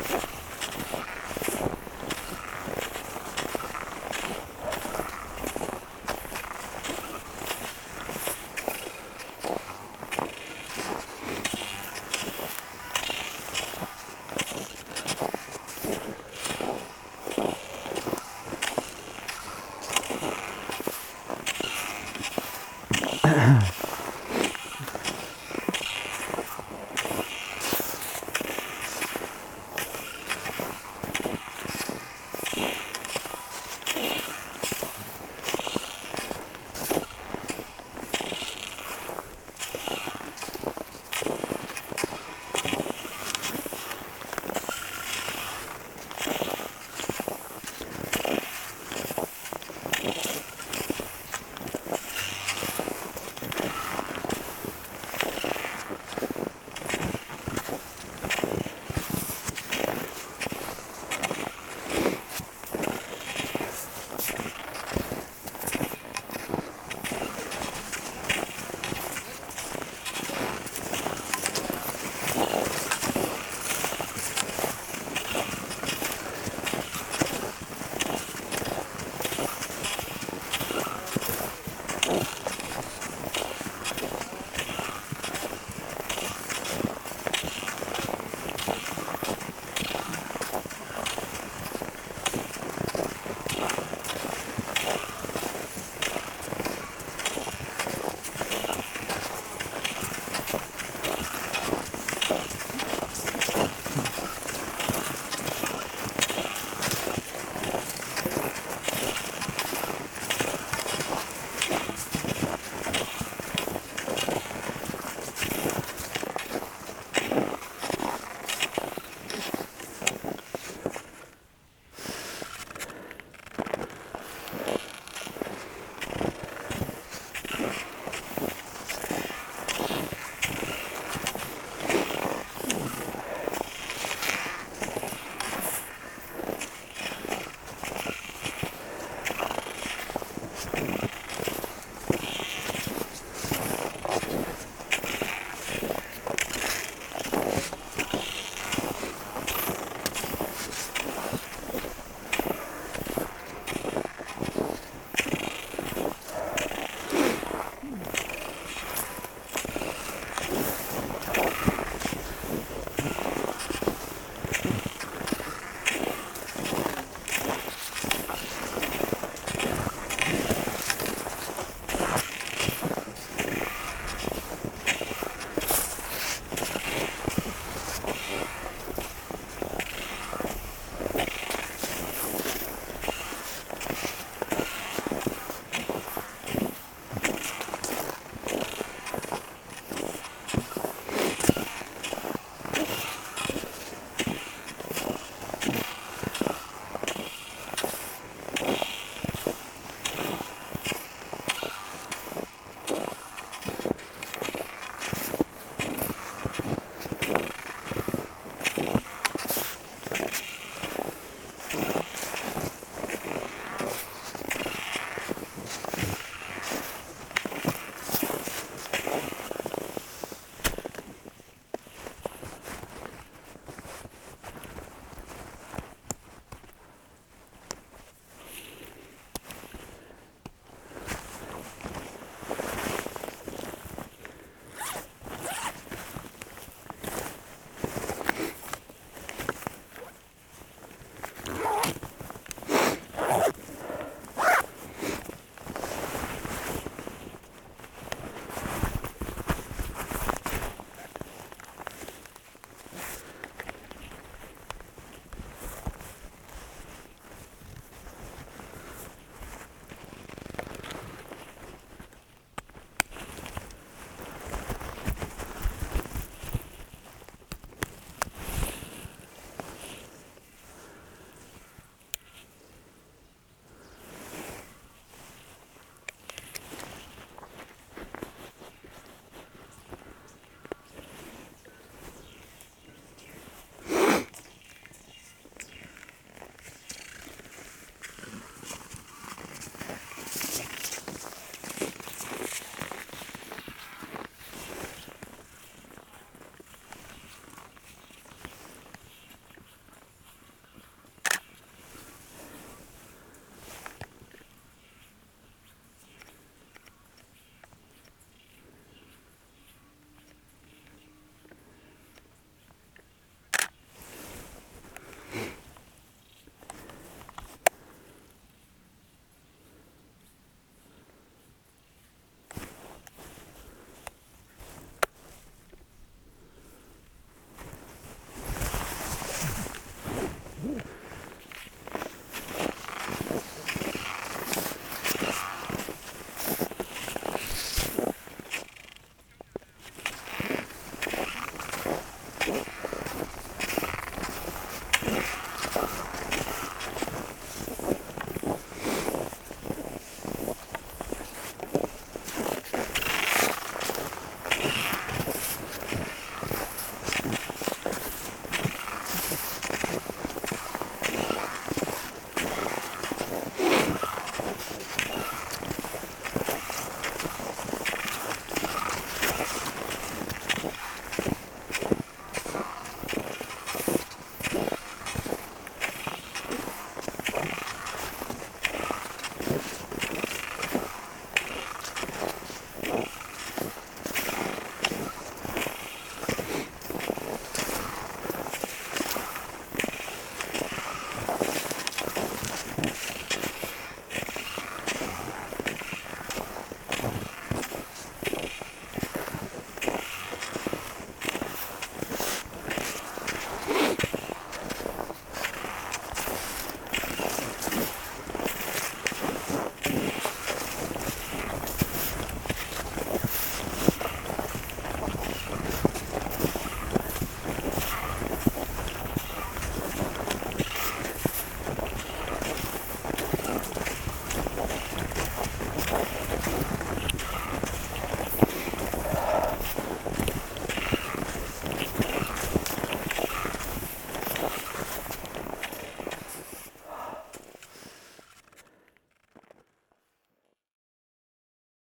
you.